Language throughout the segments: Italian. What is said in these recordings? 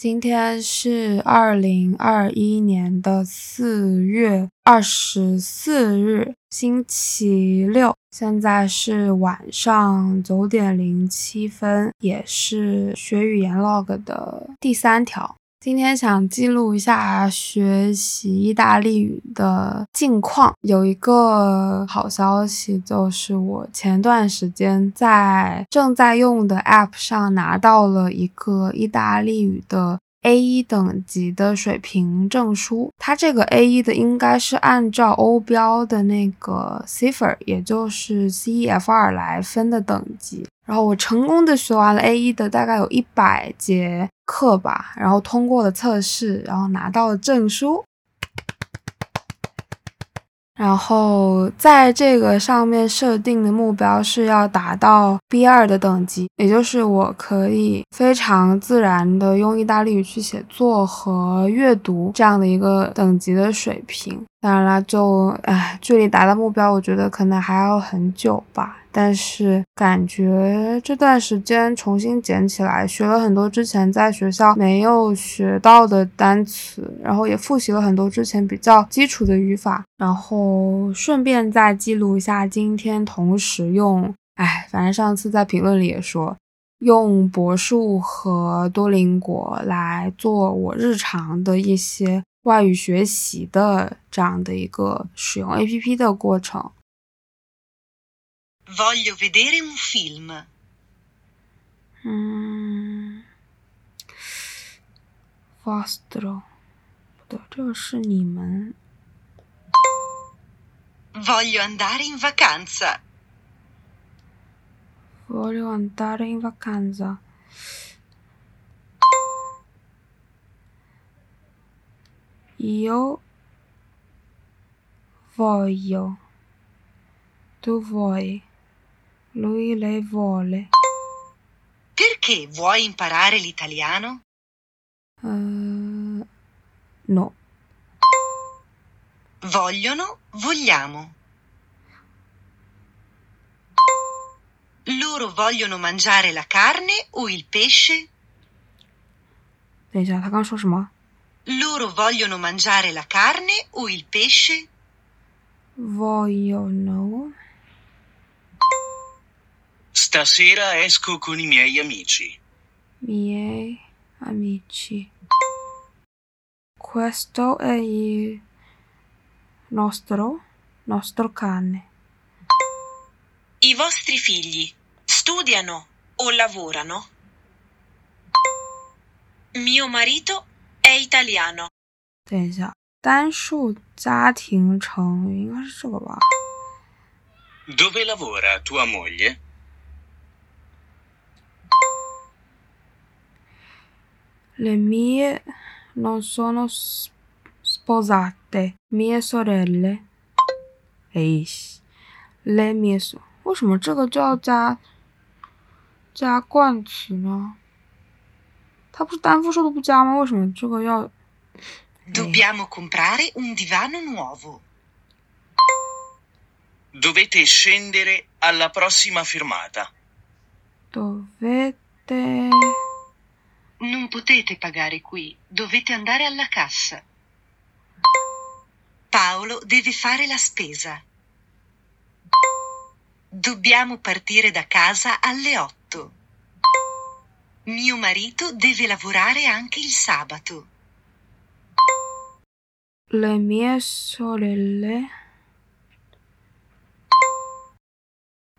今天是二零二一年的四月二十四日，星期六。现在是晚上九点零七分，也是学语言 log 的第三条。今天想记录一下学习意大利语的近况。有一个好消息，就是我前段时间在正在用的 App 上拿到了一个意大利语的 A1 等级的水平证书。它这个 A1 的应该是按照欧标的那个 Cifr，也就是 CEF2 来分的等级。然后我成功的学完了 A1 的大概有一百节课吧，然后通过了测试，然后拿到了证书。然后在这个上面设定的目标是要达到 B2 的等级，也就是我可以非常自然的用意大利语去写作和阅读这样的一个等级的水平。当然啦，就唉，距离达到目标，我觉得可能还要很久吧。但是感觉这段时间重新捡起来，学了很多之前在学校没有学到的单词，然后也复习了很多之前比较基础的语法，然后顺便再记录一下今天同时用，唉，反正上次在评论里也说，用博数和多邻国来做我日常的一些。外语学习的这样的一个使用 A P P 的过程。Voglio vedere un film。嗯，vostro，不对，这个是你们。Voglio andare in vacanza。Voglio andare in vacanza。Io voglio, tu vuoi, lui lei vuole. Perché vuoi imparare l'italiano? Uh, no. Vogliono, vogliamo. Loro vogliono mangiare la carne o il pesce? 等一下，他刚说什么 ？loro vogliono mangiare la carne o il pesce? Vogliono. Stasera esco con i miei amici. Miei amici. Questo è il nostro, nostro cane. I vostri figli studiano o lavorano? Mio marito è italiano。等一下，单数家庭成员应该是这个吧？Dove lavora tua moglie? Le mie non sono sposate, mie sorelle。哎，le mie so，为什么这个就要加加冠词呢？它不是单复数都不加吗？为什么这个要？Dobbiamo comprare un divano nuovo. Dovete scendere alla prossima fermata. Dovete. Non potete pagare qui, dovete andare alla cassa. Paolo deve fare la spesa. Dobbiamo partire da casa alle otto. Mio marito deve lavorare anche il sabato. Le mie sorelle.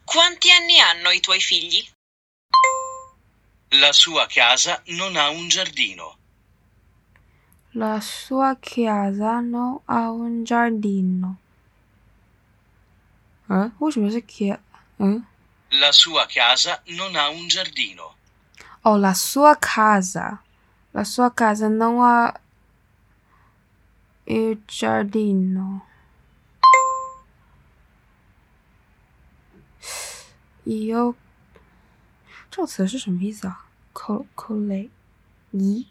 Quanti anni hanno i tuoi figli? La sua casa non ha un giardino. La sua casa non ha un giardino. Eh? Eh? La sua casa non ha un giardino. Oh, la sua casa. La sua casa non ha il giardino. Io 这个词是什么意思啊？co cole 一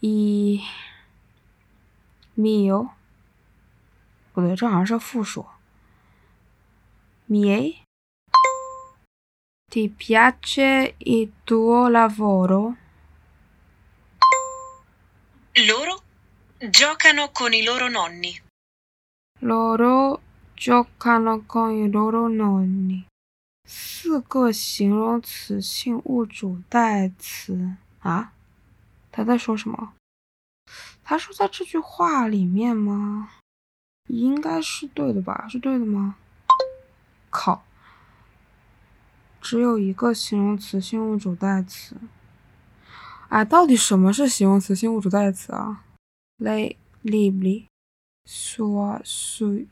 一 mio 不对，这好像是复数。miei Ti piace il tuo lavoro? Loro giocano con i loro nonni. loro giocano con i loro nonni。四个形容词性物主代词啊？他在说什么？他说在这句话里面吗？应该是对的吧？是对的吗？靠！只有一个形容词性物主代词。哎，到底什么是形容词性物主代词啊？lei libri sua sui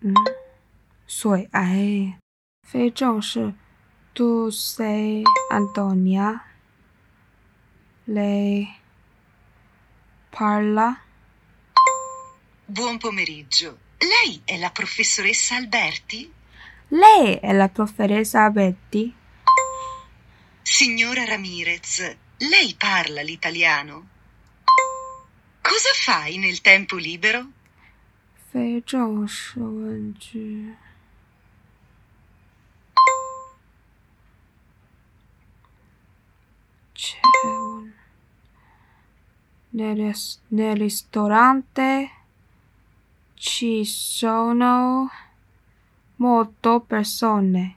嗯，水哎，非正式。Tu sei Antonia? Lei parla? Buon pomeriggio. Lei è la professoressa Alberti? Lei è la professoressa Betty? Signora Ramirez, lei parla l'italiano? Cosa fai nel tempo libero? 非正式问句。c'è un nel, ris- nel ristorante ci sono molte persone.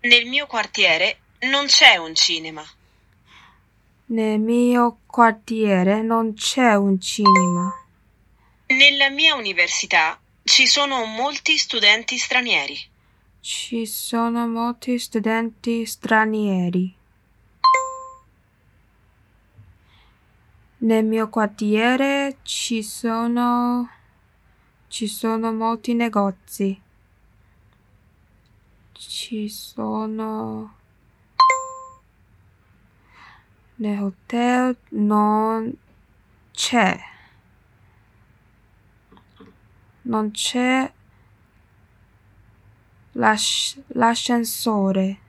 Nel mio quartiere non c'è un cinema. Nel mio quartiere non c'è un cinema. Nella mia università ci sono molti studenti stranieri. Ci sono molti studenti stranieri. Nel mio quartiere ci sono ci sono molti negozi. Ci sono nel hotel non c'è non c'è l'asc- l'ascensore.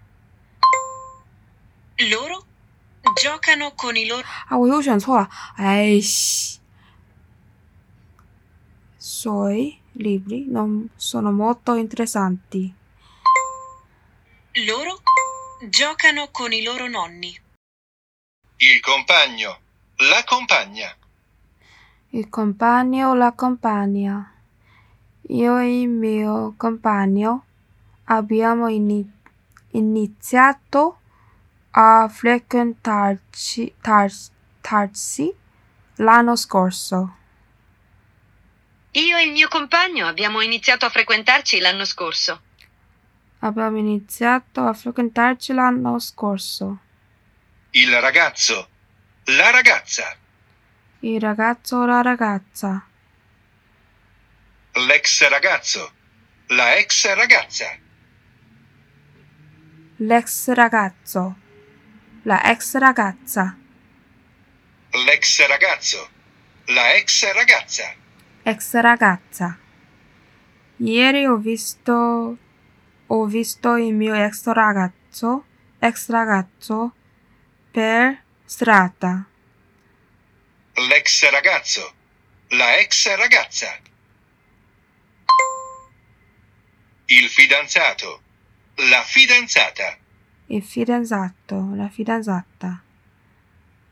Loro giocano con i loro 啊，我又选错了，哎西。 Suoi libri non sono molto interessanti. loro giocano con i loro nonni. Il compagno, la compagna. Il compagno o la compagna. Io e il mio compagno abbiamo ini- iniziato a frequentarci tar- tarsi l'anno scorso. Io e il mio compagno abbiamo iniziato a frequentarci l'anno scorso. Abbiamo iniziato a frequentarci l'anno scorso. Il ragazzo, la ragazza. Il ragazzo o la ragazza. L'ex ragazzo, la ex ragazza. L'ex ragazzo. La ex ragazza. L'ex ragazzo, la ex ragazza. Ex ragazza. Ieri ho visto ho visto il mio ex ragazzo, ex ragazzo per strada. L'ex ragazzo, la ex ragazza. Il fidanzato, la fidanzata. Il fidanzato, la fidanzata.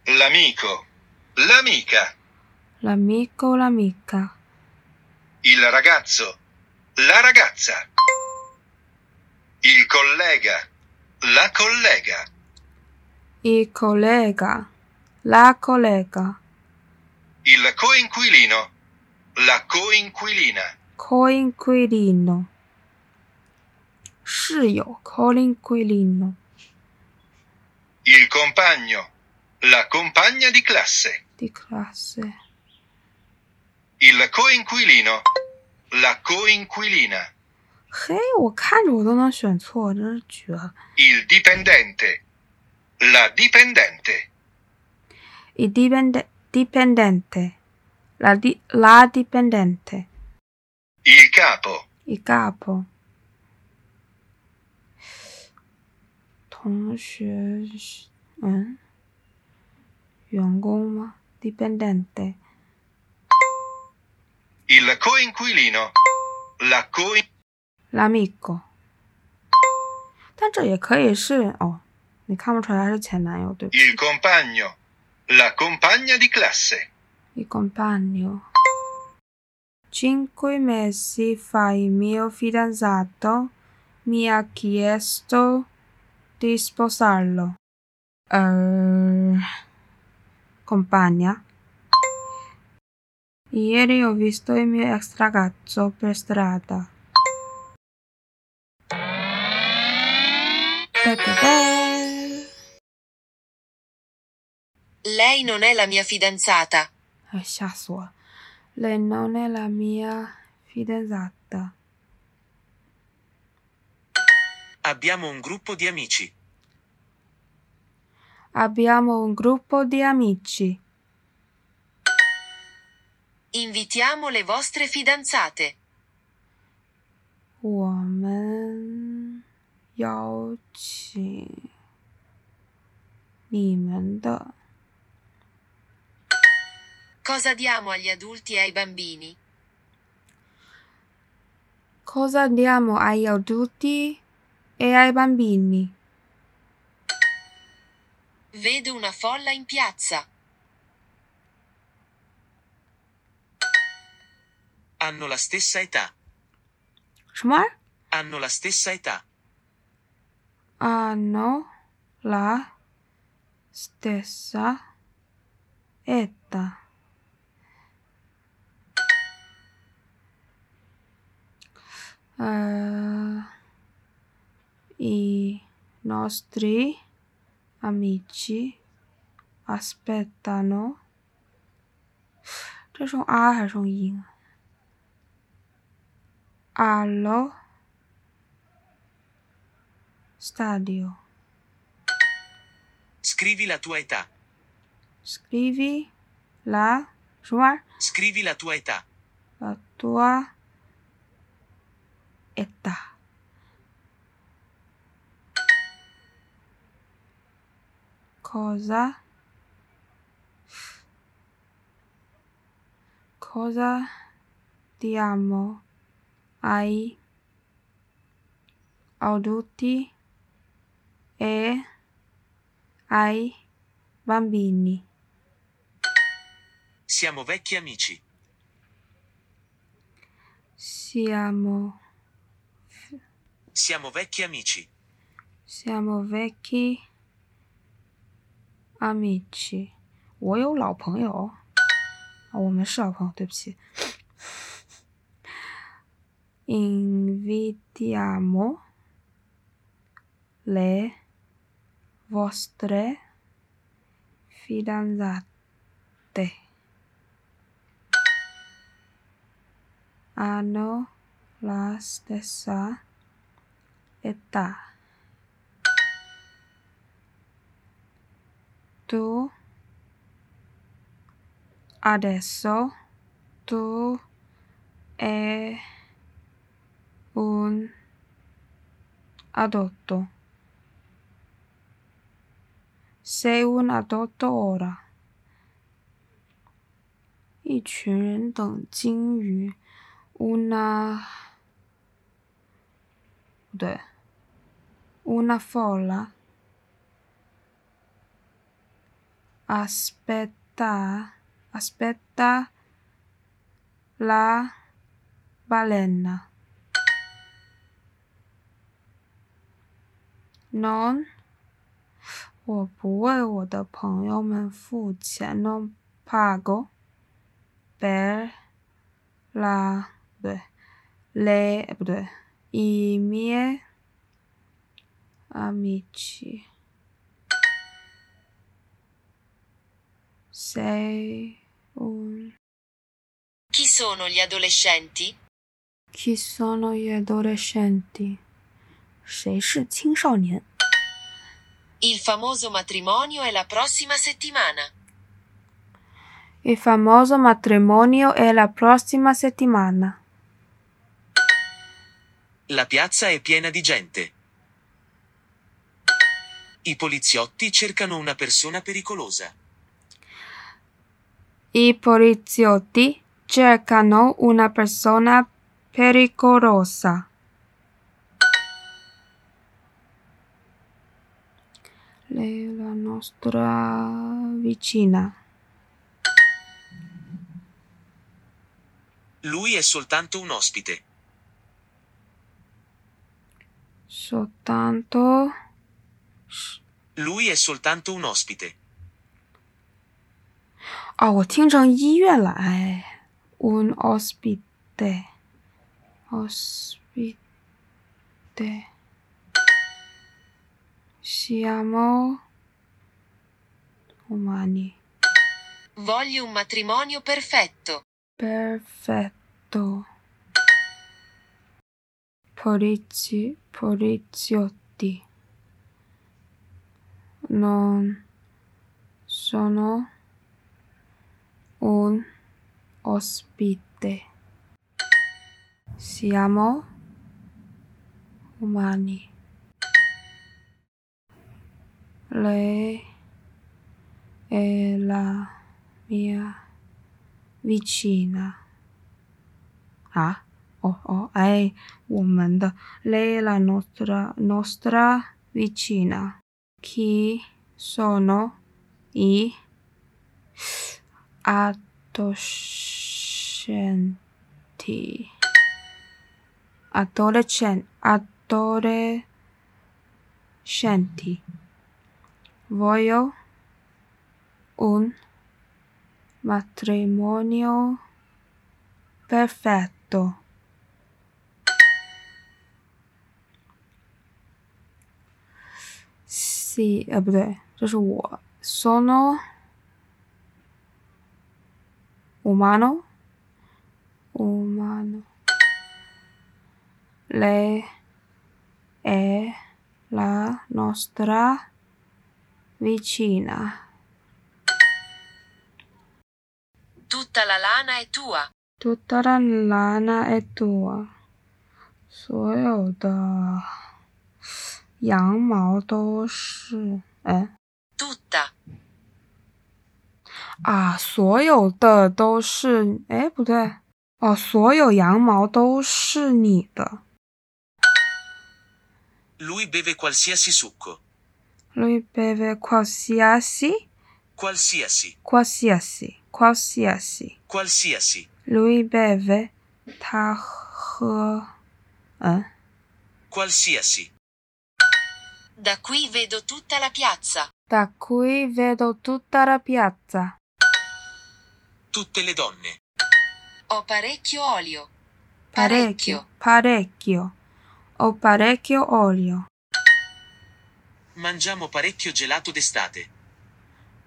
L'amico, l'amica. L'amico o l'amica. Il ragazzo, la ragazza. Il collega, la collega. Il collega. La collega. Il coinquilino, la coinquilina. Coinquilino. 室友 coinquilino. Il compagno, la compagna di classe. Di classe Il coinquilino, la coinquilina. 嘿，我看着我都能选错，真是绝了。 Il dipendente, la dipendente. Il dipende- dipendente. La, di- la dipendente. Il capo, Il capo. 同学是，嗯，员工吗？dipendente。 il coinquilino, la coin... l'amico。但这也可以是哦， 你看不出来他是前男友，对不起。 Il compagno. La compagna di classe. Il compagno. Cinque mesi fa il mio fidanzato mi ha chiesto di sposarlo. Eh, compagna. Ieri ho visto il mio ex ragazzo per strada. Lei non è la mia fidanzata. Eh, Lascia sua. Lei non è la mia fidanzata. Abbiamo un gruppo di amici. Abbiamo un gruppo di amici. Invitiamo le vostre fidanzate. 我们邀请你们的 Cosa diamo agli adulti e ai bambini? Cosa diamo agli adulti e ai bambini? Vedo una folla in piazza. Hanno la stessa età. 什么玩意儿 Hanno la stessa età. Hanno la stessa età. Eh, I nostri amici aspettano. 这是用 a 还是用 i 呢 allo stadio. Scrivi la tua età. Scrivi la tua. Scrivi la tua età. La tua età. Cosa? Cosa ti amo? ai adulti e ai bambini? Siamo vecchi amici. Siamo Siamo vecchi amici. Siamo vecchi amici。我有老朋友，啊，我们是老朋友，对不起。 Invitiamo le vostre fidanzate. Hanno la stessa età. Tu adesso tu è un adulto. Sei un adulto ora. 一群人等鲸鱼，una 不对，una folla aspetta aspetta la balena non 我不为我的朋友们付钱，non pago per la 不对，le 不对，i miei amici sei un Chi sono gli adolescenti? chi sono gli adolescenti？ 谁是青少年？ Il famoso matrimonio è la prossima settimana. Il famoso matrimonio è la prossima settimana. La piazza è piena di gente. I poliziotti cercano una persona pericolosa. I poliziotti cercano una persona pericolosa. lei è la nostra vicina. Lui è soltanto un ospite. soltanto Lui è soltanto un ospite. 啊，我听成医院了，哎，un ospite，ospite。 Siamo umani. Voglio un matrimonio perfetto. Perfetto. Polizi, poliziotti. Non sono un ospite. Siamo umani. Lei è la mia vicina. Ah, oh, oh, ai, woman. Lei è la nostra, nostra vicina. Chi sono i adolescenti? Adolescenti. Adolescenti. Voglio un matrimonio perfetto. Sì, 呃，不对，这是我。Sono umano, umano. Lei è la nostra vicina. Tutta la lana è tua. Tutta la lana è tua. 所有的羊毛都是，哎 Tutta. 啊，所有的都是，哎，不对，哦，所有羊毛都是你的。 Lui beve qualsiasi succo. Lui beve qualsiasi. Qualsiasi. Qualsiasi. Qualsiasi. Qualsiasi. Lui beve. 他喝. Eh? Qualsiasi. Da qui vedo tutta la piazza. Da qui vedo tutta la piazza. Tutte le donne. Ho parecchio olio. Parecchio. Parecchio. Ho parecchio olio. Mangiamo parecchio gelato d'estate.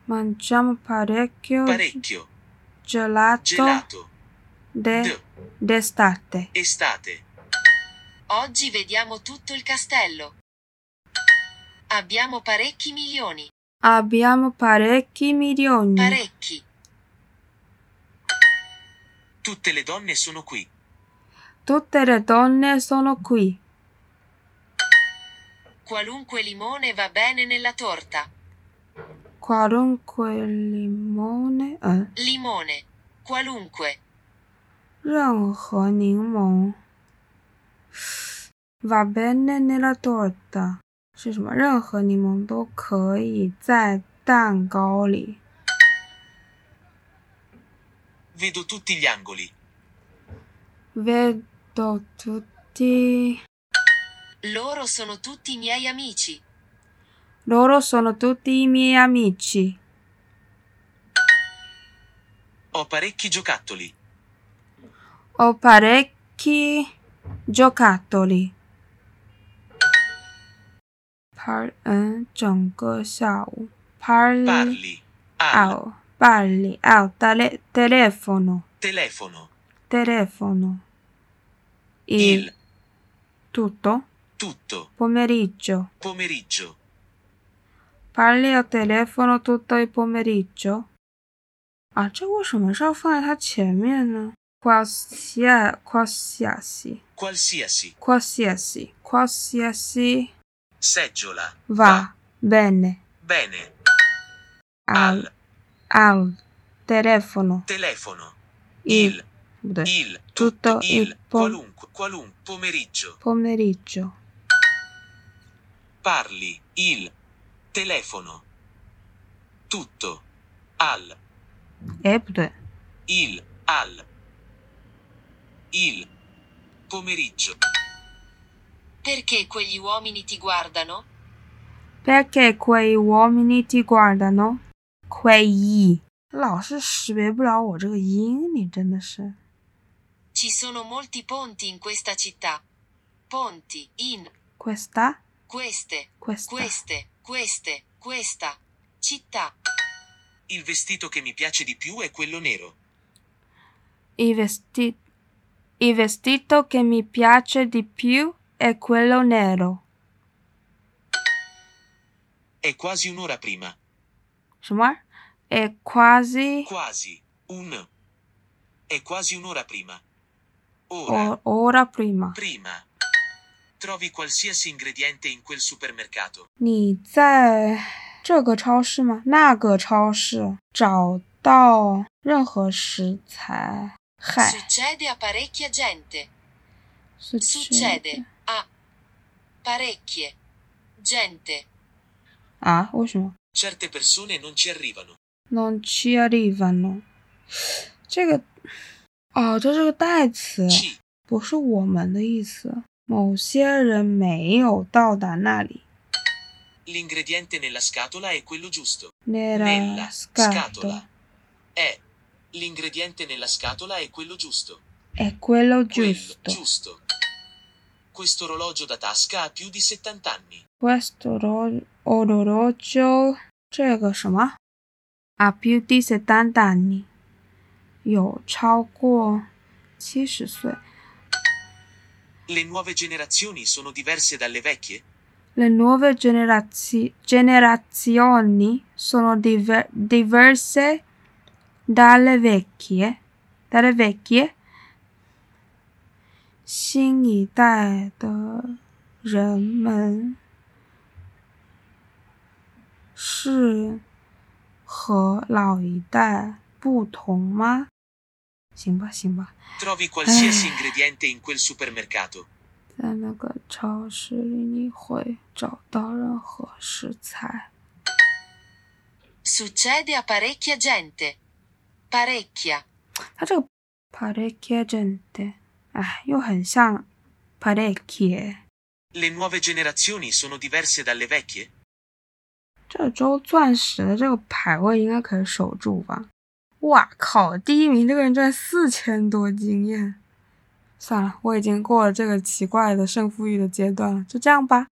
Mangiamo parecchio Parecchio. gelato, Gelato. de- D. d'estate. Estate. Oggi vediamo tutto il castello. Abbiamo parecchi milioni. Abbiamo parecchi milioni. Parecchi. Tutte le donne sono qui. Tutte le donne sono qui. Qualunque limone va bene nella torta. Qualunque limone，嗯， Limone. Qualunque. 任何柠檬。Va bene nella torta 是什么？任何柠檬都可以在蛋糕里。 Vedo tutti gli angoli. Vedo tutti. Loro sono tutti i miei amici. Loro sono tutti i miei amici. Ho parecchi giocattoli. Ho parecchi giocattoli. Par 嗯，整个下午 parli Parli. Al al parli al tele- telefono telefono. telefono il, Il tutto tutto. pomeriggio Pomeriggio. parli al telefono tutto il pomeriggio 啊，这为什么是要放在它前面呢？qualsiasi qualsiasi Qualsiasi. qualsiasi qualsiasi Seggiola. va bene Bene. al Al al telefono telefono. il, Il. 不对 Il. Tutto Tutto. il Il. pom- Qualunque. Qualunque. Pomeriggio. pomeriggio Parli. Il. telefono, tutto, al, 哎，不对， il, al, il, pomeriggio, Perché quegli uomini ti guardano? perché quei uomini ti guardano? quei 老是识别不了我这个音，你真的是。 Ci sono molti ponti in questa città. Ponti, in, questa queste, questa queste, queste, questa, città. il vestito che mi piace di più è quello nero. il, vesti- il vestito che mi piace di più è quello nero. È quasi un'ora prima, 什么？è quasi quasi, un, è quasi un'ora prima. Ora, o- ora prima。prima. Trovi qualsiasi ingrediente in quel supermercato. 你在这个超市吗？那个超市找到任何食材？嗨，Succede a parecchia gente. Succede a parecchie gente. 啊？为什么 Certe persone non ci arrivano. non ci arrivano？这个哦，这是个代词，不是我们的意思。某些人没有到达那里。 l'ingrediente nella scatola è quello giusto. Nella Nella scatola scatola. È. L'ingrediente nella scatola è quello giusto. è quello Quello giusto. giusto. Questo orologio da tasca ha più di 70 anni. Questo oro- orologio 这个什么？ha più di settanta anni，有超过七十岁。 Le nuove generazioni sono diverse dalle vecchie? Le nuove generazio- generazioni sono diver- diverse dalle vecchie. dalle vecchie，新一代的人们是和老一代不同吗？ 行吧，行吧。Trovi qualsiasi Eh. ingrediente in quel supermercato. 在那个超市里，你会找到任何食材。Succede a parecchia gente. Parecchia. 它这个 parecchia gente，哎，又很像 parecchie。Le nuove generazioni sono diverse dalle vecchie? 这周钻石的这个排位应该可以守住吧？哇靠！第一名这个人居然四千多经验。算了，我已经过了这个奇怪的胜负欲的阶段了，就这样吧。